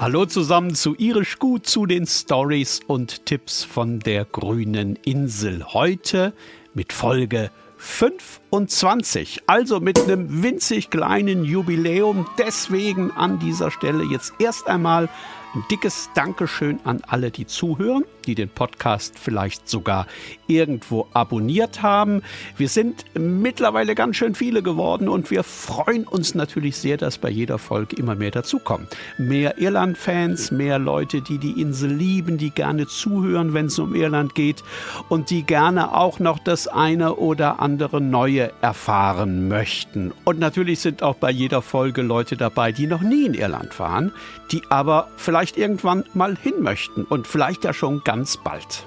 Hallo zusammen zu Irisch Gut, zu den Stories und Tipps von der grünen Insel. Heute mit Folge 25, also mit einem winzig kleinen Jubiläum. Deswegen an dieser Stelle jetzt erst einmal ein dickes Dankeschön an alle, die zuhören, die den Podcast vielleicht sogar irgendwo abonniert haben. Wir sind mittlerweile ganz schön viele geworden und wir freuen uns natürlich sehr, dass bei jeder Folge immer mehr dazukommen. Mehr Irland-Fans, mehr Leute, die die Insel lieben, die gerne zuhören, wenn es um Irland geht und die gerne auch noch das eine oder andere Neue erfahren möchten. Und natürlich sind auch bei jeder Folge Leute dabei, die noch nie in Irland waren, die aber vielleicht irgendwann mal hin möchten und vielleicht ja schon ganz bald.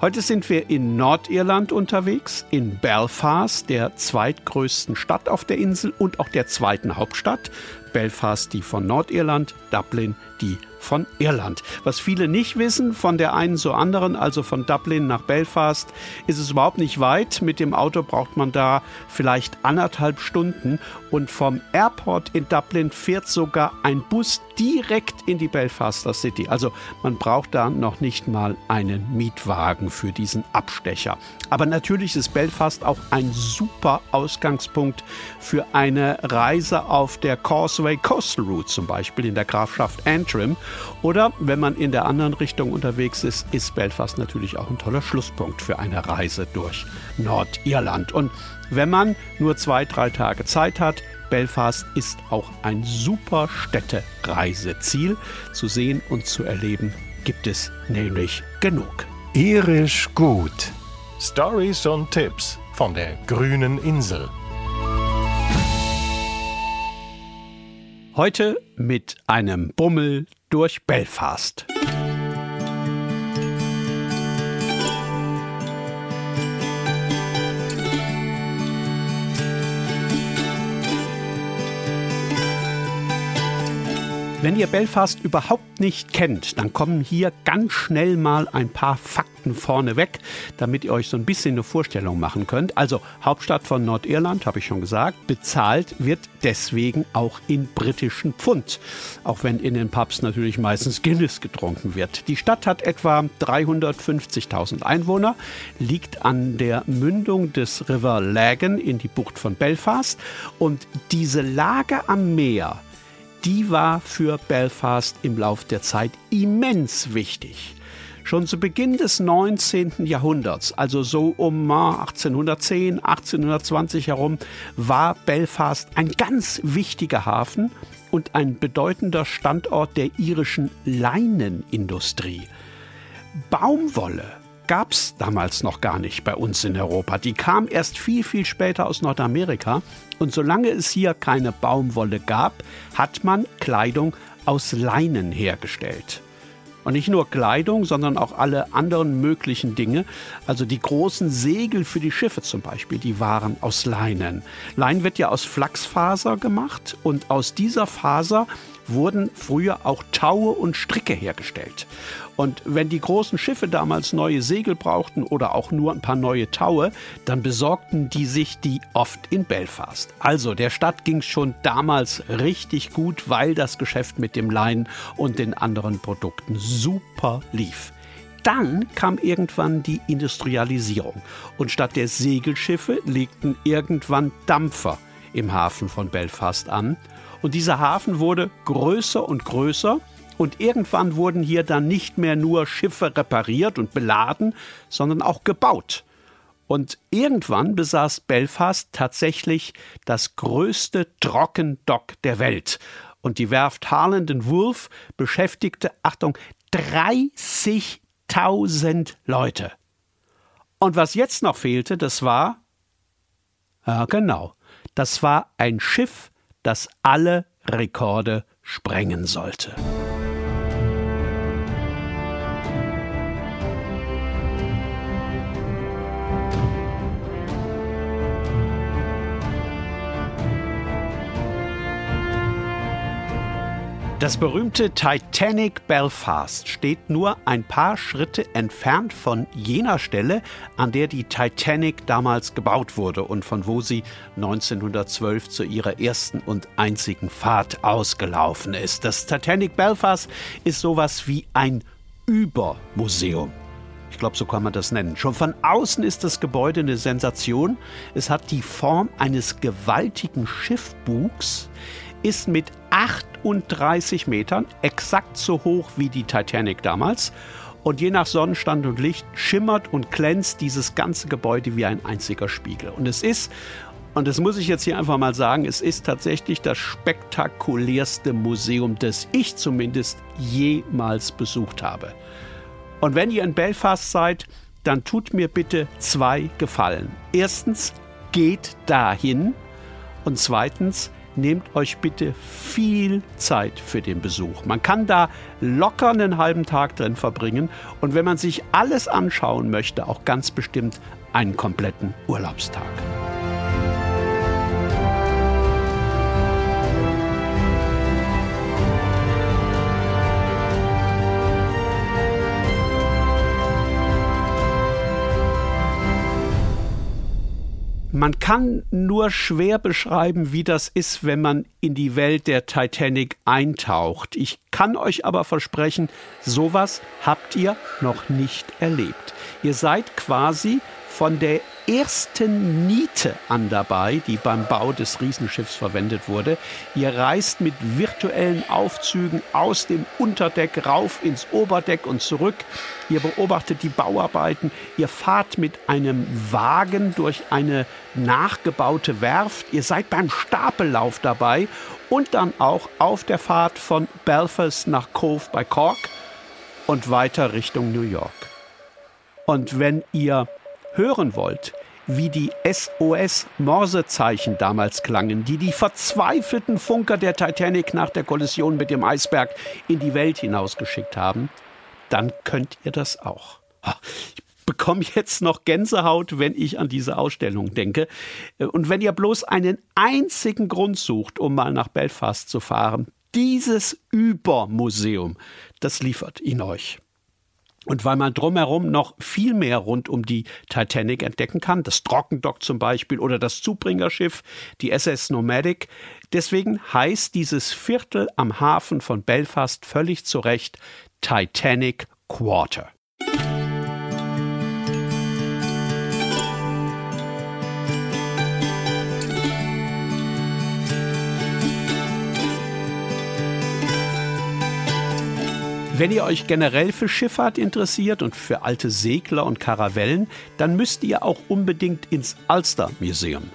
Heute sind wir in Nordirland unterwegs, in Belfast, der zweitgrößten Stadt auf der Insel und auch der zweiten Hauptstadt. Belfast die von Nordirland, Dublin die von Irland. Was viele nicht wissen, von der einen zur anderen, also von Dublin nach Belfast, ist es überhaupt nicht weit. Mit dem Auto braucht man da vielleicht anderthalb Stunden und vom Airport in Dublin fährt sogar ein Bus direkt in die Belfaster City. Also man braucht da noch nicht mal einen Mietwagen für diesen Abstecher. Aber natürlich ist Belfast auch ein super Ausgangspunkt für eine Reise auf der Causeway Coastal Route, zum Beispiel in der Grafschaft Antrim. Oder wenn man in der anderen Richtung unterwegs ist, ist Belfast natürlich auch ein toller Schlusspunkt für eine Reise durch Nordirland. Und wenn man nur zwei, drei Tage Zeit hat, Belfast ist auch ein super Städtereiseziel. Zu sehen und zu erleben gibt es nämlich genug. Irisch gut. Stories und Tipps von der grünen Insel. Heute mit einem Bummel durch Belfast. Wenn ihr Belfast überhaupt nicht kennt, dann kommen hier ganz schnell mal ein paar Fakten vorneweg, damit ihr euch so ein bisschen eine Vorstellung machen könnt. Also Hauptstadt von Nordirland, habe ich schon gesagt, bezahlt wird deswegen auch in britischen Pfund, auch wenn in den Pubs natürlich meistens Guinness getrunken wird. Die Stadt hat etwa 350.000 Einwohner, liegt an der Mündung des River Lagan in die Bucht von Belfast und diese Lage am Meer die war für Belfast im Lauf der Zeit immens wichtig. Schon zu Beginn des 19. Jahrhunderts, also so um 1810, 1820 herum, war Belfast ein ganz wichtiger Hafen und ein bedeutender Standort der irischen Leinenindustrie. Baumwolle gab es damals noch gar nicht bei uns in Europa. Die kam erst viel, viel später aus Nordamerika. Und solange es hier keine Baumwolle gab, hat man Kleidung aus Leinen hergestellt. Und nicht nur Kleidung, sondern auch alle anderen möglichen Dinge. Also die großen Segel für die Schiffe zum Beispiel, die waren aus Leinen. Lein wird ja aus Flachsfaser gemacht und aus dieser Faser wurden früher auch Taue und Stricke hergestellt. Und wenn die großen Schiffe damals neue Segel brauchten oder auch nur ein paar neue Taue, dann besorgten die sich die oft in Belfast. Also der Stadt ging schon damals richtig gut, weil das Geschäft mit dem Leinen und den anderen Produkten super lief. Dann kam irgendwann die Industrialisierung und statt der Segelschiffe legten irgendwann Dampfer im Hafen von Belfast an. Und dieser Hafen wurde größer und größer und irgendwann wurden hier dann nicht mehr nur Schiffe repariert und beladen, sondern auch gebaut. Und irgendwann besaß Belfast tatsächlich das größte Trockendock der Welt. Und die Werft Harland Wolf beschäftigte, Achtung, 30.000 Leute. Und was jetzt noch fehlte, das war, ja genau, das war ein Schiff, das alle Rekorde sprengen sollte. Das berühmte Titanic Belfast steht nur ein paar Schritte entfernt von jener Stelle, an der die Titanic damals gebaut wurde und von wo sie 1912 zu ihrer ersten und einzigen Fahrt ausgelaufen ist. Das Titanic Belfast ist sowas wie ein Übermuseum. Ich glaube, so kann man das nennen. Schon von außen ist das Gebäude eine Sensation. Es hat die Form eines gewaltigen Schiffbugs, ist mit 38 Metern, exakt so hoch wie die Titanic damals. Und je nach Sonnenstand und Licht schimmert und glänzt dieses ganze Gebäude wie ein einziger Spiegel. Und es ist, und das muss ich jetzt hier einfach mal sagen, es ist tatsächlich das spektakulärste Museum, das ich zumindest jemals besucht habe. Und wenn ihr in Belfast seid, dann tut mir bitte zwei Gefallen. Erstens, geht dahin. Und zweitens, nehmt euch bitte viel Zeit für den Besuch. Man kann da locker einen halben Tag drin verbringen und wenn man sich alles anschauen möchte, auch ganz bestimmt einen kompletten Urlaubstag. Man kann nur schwer beschreiben, wie das ist, wenn man in die Welt der Titanic eintaucht. Ich kann euch aber versprechen, sowas habt ihr noch nicht erlebt. Ihr seid quasi von der ersten Niete an dabei, die beim Bau des Riesenschiffs verwendet wurde. Ihr reist mit virtuellen Aufzügen aus dem Unterdeck rauf ins Oberdeck und zurück. Ihr beobachtet die Bauarbeiten. Ihr fahrt mit einem Wagen durch eine nachgebaute Werft. Ihr seid beim Stapellauf dabei und dann auch auf der Fahrt von Belfast nach Cove bei Cork und weiter Richtung New York. Und wenn ihr hören wollt, wie die SOS-Morsezeichen damals klangen, die die verzweifelten Funker der Titanic nach der Kollision mit dem Eisberg in die Welt hinausgeschickt haben, dann könnt ihr das auch. Ich bekomme jetzt noch Gänsehaut, wenn ich an diese Ausstellung denke. Und wenn ihr bloß einen einzigen Grund sucht, um mal nach Belfast zu fahren, dieses Übermuseum, das liefert ihn euch. Und weil man drumherum noch viel mehr rund um die Titanic entdecken kann, das Trockendock zum Beispiel oder das Zubringerschiff, die SS Nomadic, deswegen heißt dieses Viertel am Hafen von Belfast völlig zu Recht Titanic Quarter. Wenn ihr euch generell für Schifffahrt interessiert und für alte Segler und Karavellen, dann müsst ihr auch unbedingt ins Ulster Museum.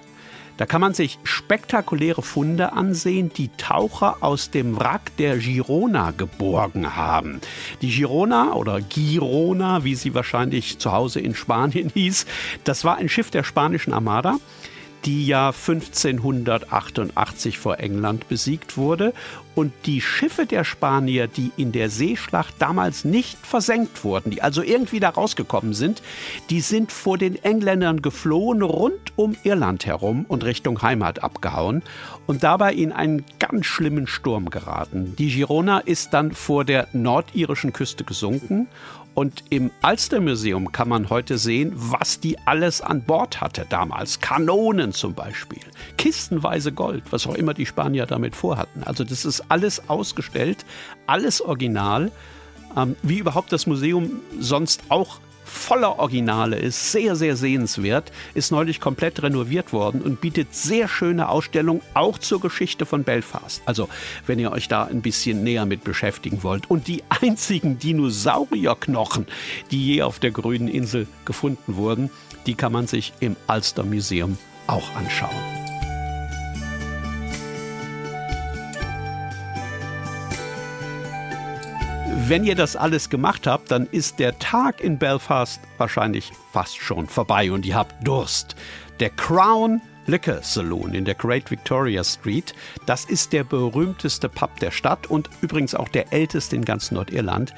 Da kann man sich spektakuläre Funde ansehen, die Taucher aus dem Wrack der Girona geborgen haben. Die Girona oder Girona, wie sie wahrscheinlich zu Hause in Spanien hieß, das war ein Schiff der spanischen Armada die ja 1588 vor England besiegt wurde. Und die Schiffe der Spanier, die in der Seeschlacht damals nicht versenkt wurden, die also irgendwie da rausgekommen sind, die sind vor den Engländern geflohen, rund um Irland herum und Richtung Heimat abgehauen und dabei in einen ganz schlimmen Sturm geraten. Die Girona ist dann vor der nordirischen Küste gesunken und im Alstermuseum kann man heute sehen, was die alles an Bord hatte damals. Kanonen zum Beispiel, kistenweise Gold, was auch immer die Spanier damit vorhatten. Also das ist alles ausgestellt, alles original, ähm, wie überhaupt das Museum sonst auch voller Originale ist, sehr, sehr sehenswert, ist neulich komplett renoviert worden und bietet sehr schöne Ausstellungen auch zur Geschichte von Belfast. Also, wenn ihr euch da ein bisschen näher mit beschäftigen wollt. Und die einzigen Dinosaurierknochen, die je auf der grünen Insel gefunden wurden, die kann man sich im Ulster Museum auch anschauen. Wenn ihr das alles gemacht habt, dann ist der Tag in Belfast wahrscheinlich fast schon vorbei und ihr habt Durst. Der Crown Liquor Saloon in der Great Victoria Street. Das ist der berühmteste Pub der Stadt und übrigens auch der älteste in ganz Nordirland.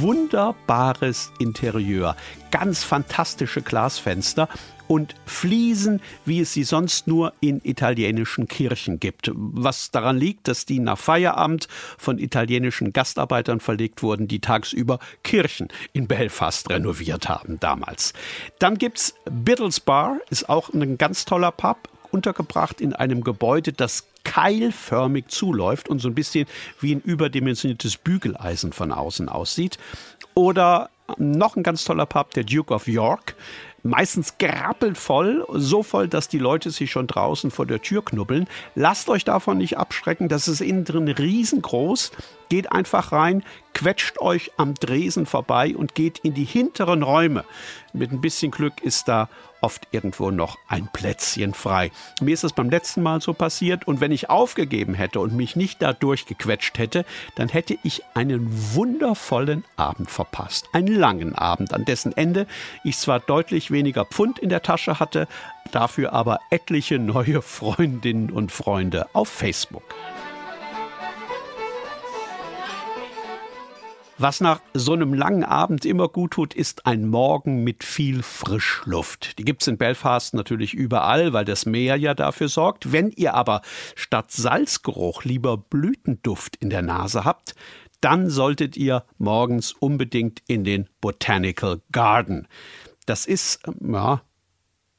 Wunderbares Interieur, ganz fantastische Glasfenster und Fliesen, wie es sie sonst nur in italienischen Kirchen gibt. Was daran liegt, dass die nach Feierabend von italienischen Gastarbeitern verlegt wurden, die tagsüber Kirchen in Belfast renoviert haben damals. Dann gibt's Biddles Bar, ist auch ein ganz toller Pub, untergebracht in einem Gebäude, das keilförmig zuläuft und so ein bisschen wie ein überdimensioniertes Bügeleisen von außen aussieht. Oder noch ein ganz toller Pub, der Duke of York meistens gerappelt voll, so voll, dass die Leute sich schon draußen vor der Tür knubbeln. Lasst euch davon nicht abschrecken, das ist innen drin riesengroß. Geht einfach rein, quetscht euch am Dresen vorbei und geht in die hinteren Räume. Mit ein bisschen Glück ist da oft irgendwo noch ein Plätzchen frei. Mir ist es beim letzten Mal so passiert und wenn ich aufgegeben hätte und mich nicht da durchgequetscht hätte, dann hätte ich einen wundervollen Abend verpasst. Einen langen Abend, an dessen Ende ich zwar deutlich weniger Pfund in der Tasche hatte, dafür aber etliche neue Freundinnen und Freunde auf Facebook. Was nach so einem langen Abend immer gut tut, ist ein Morgen mit viel Frischluft. Die gibt es in Belfast natürlich überall, weil das Meer ja dafür sorgt. Wenn ihr aber statt Salzgeruch lieber Blütenduft in der Nase habt, dann solltet ihr morgens unbedingt in den Botanical Garden. Das ist, ja,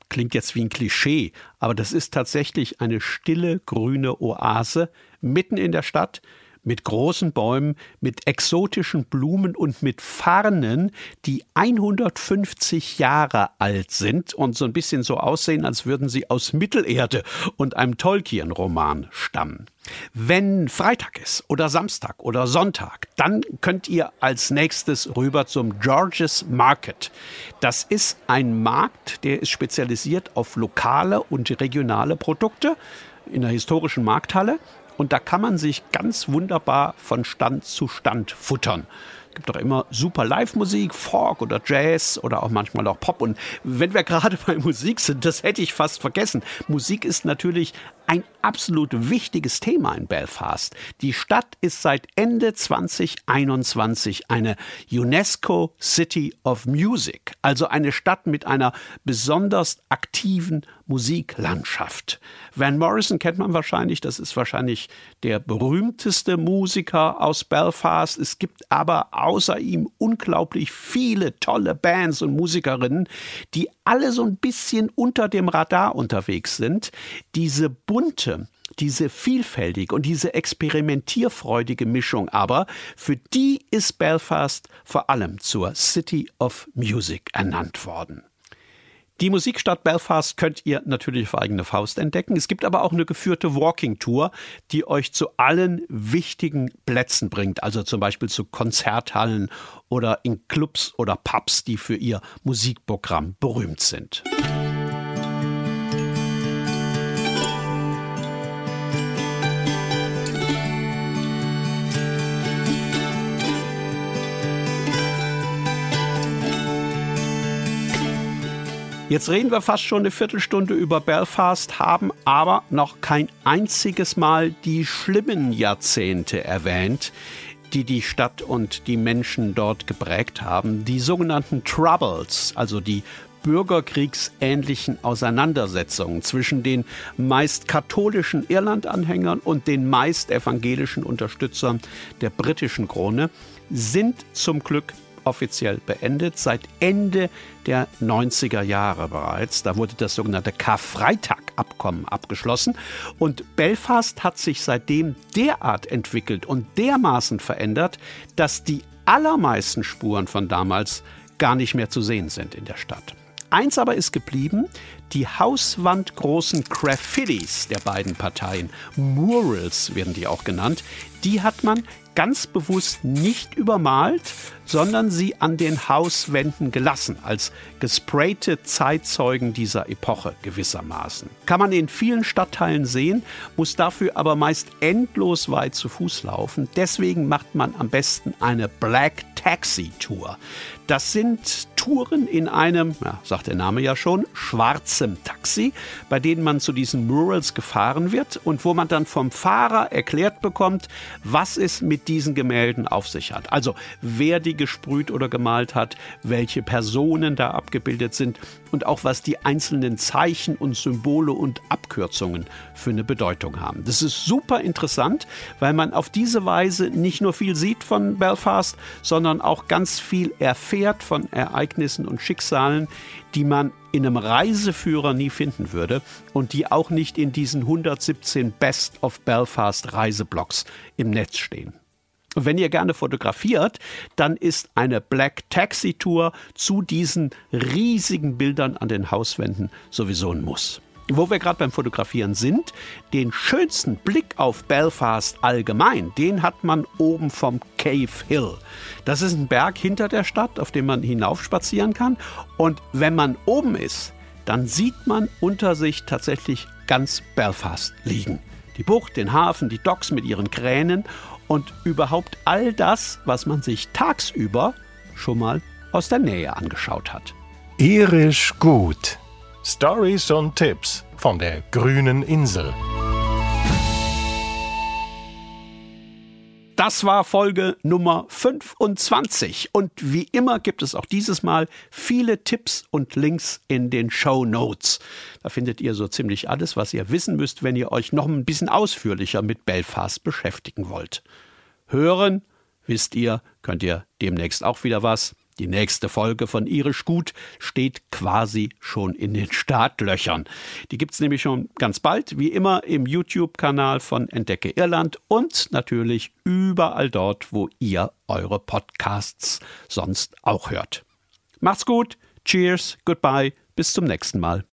klingt jetzt wie ein Klischee, aber das ist tatsächlich eine stille grüne Oase mitten in der Stadt mit großen Bäumen, mit exotischen Blumen und mit Farnen, die 150 Jahre alt sind und so ein bisschen so aussehen, als würden sie aus Mittelerde und einem Tolkien-Roman stammen. Wenn Freitag ist oder Samstag oder Sonntag, dann könnt ihr als nächstes rüber zum George's Market. Das ist ein Markt, der ist spezialisiert auf lokale und regionale Produkte in der historischen Markthalle und da kann man sich ganz wunderbar von Stand zu Stand futtern. Es gibt doch immer super Live-Musik, Folk oder Jazz oder auch manchmal auch Pop. Und wenn wir gerade bei Musik sind, das hätte ich fast vergessen. Musik ist natürlich ein absolut wichtiges Thema in Belfast. Die Stadt ist seit Ende 2021 eine UNESCO City of Music, also eine Stadt mit einer besonders aktiven Musiklandschaft. Van Morrison kennt man wahrscheinlich, das ist wahrscheinlich der berühmteste Musiker aus Belfast. Es gibt aber außer ihm unglaublich viele tolle Bands und Musikerinnen, die alle so ein bisschen unter dem Radar unterwegs sind. Diese bunte, diese vielfältige und diese experimentierfreudige Mischung aber, für die ist Belfast vor allem zur City of Music ernannt worden. Die Musikstadt Belfast könnt ihr natürlich auf eigene Faust entdecken. Es gibt aber auch eine geführte Walking Tour, die euch zu allen wichtigen Plätzen bringt, also zum Beispiel zu Konzerthallen oder in Clubs oder Pubs, die für ihr Musikprogramm berühmt sind. Jetzt reden wir fast schon eine Viertelstunde über Belfast, haben aber noch kein einziges Mal die schlimmen Jahrzehnte erwähnt, die die Stadt und die Menschen dort geprägt haben. Die sogenannten Troubles, also die bürgerkriegsähnlichen Auseinandersetzungen zwischen den meist katholischen Irlandanhängern und den meist evangelischen Unterstützern der britischen Krone, sind zum Glück offiziell beendet, seit Ende der 90er Jahre bereits. Da wurde das sogenannte Karfreitag-Abkommen abgeschlossen und Belfast hat sich seitdem derart entwickelt und dermaßen verändert, dass die allermeisten Spuren von damals gar nicht mehr zu sehen sind in der Stadt. Eins aber ist geblieben, die hauswandgroßen Graffitis der beiden Parteien, Murals werden die auch genannt, die hat man ganz bewusst nicht übermalt, sondern sie an den Hauswänden gelassen, als gesprayte Zeitzeugen dieser Epoche gewissermaßen. Kann man in vielen Stadtteilen sehen, muss dafür aber meist endlos weit zu Fuß laufen. Deswegen macht man am besten eine Black Taxi Tour. Das sind Touren in einem, ja, sagt der Name ja schon, schwarzem Taxi, bei denen man zu diesen Murals gefahren wird und wo man dann vom Fahrer erklärt bekommt, was es mit diesen Gemälden auf sich hat. Also wer die gesprüht oder gemalt hat, welche Personen da abgebildet sind und auch was die einzelnen Zeichen und Symbole und Abkürzungen für eine Bedeutung haben. Das ist super interessant, weil man auf diese Weise nicht nur viel sieht von Belfast, sondern auch ganz viel erfährt von Ereignissen und Schicksalen, die man in einem Reiseführer nie finden würde und die auch nicht in diesen 117 Best of Belfast Reiseblogs im Netz stehen. Und wenn ihr gerne fotografiert, dann ist eine Black Taxi Tour zu diesen riesigen Bildern an den Hauswänden sowieso ein Muss. Wo wir gerade beim Fotografieren sind, den schönsten Blick auf Belfast allgemein, den hat man oben vom Cave Hill. Das ist ein Berg hinter der Stadt, auf dem man hinaufspazieren kann. Und wenn man oben ist, dann sieht man unter sich tatsächlich ganz Belfast liegen. Die Bucht, den Hafen, die Docks mit ihren Kränen und überhaupt all das, was man sich tagsüber schon mal aus der Nähe angeschaut hat. Irisch gut. Stories und Tipps von der grünen Insel. Das war Folge Nummer 25 und wie immer gibt es auch dieses Mal viele Tipps und Links in den Show Notes. Da findet ihr so ziemlich alles, was ihr wissen müsst, wenn ihr euch noch ein bisschen ausführlicher mit Belfast beschäftigen wollt. Hören, wisst ihr, könnt ihr demnächst auch wieder was. Die nächste Folge von Irisch Gut steht quasi schon in den Startlöchern. Die gibt es nämlich schon ganz bald, wie immer im YouTube-Kanal von Entdecke Irland und natürlich überall dort, wo ihr eure Podcasts sonst auch hört. Macht's gut, cheers, goodbye, bis zum nächsten Mal.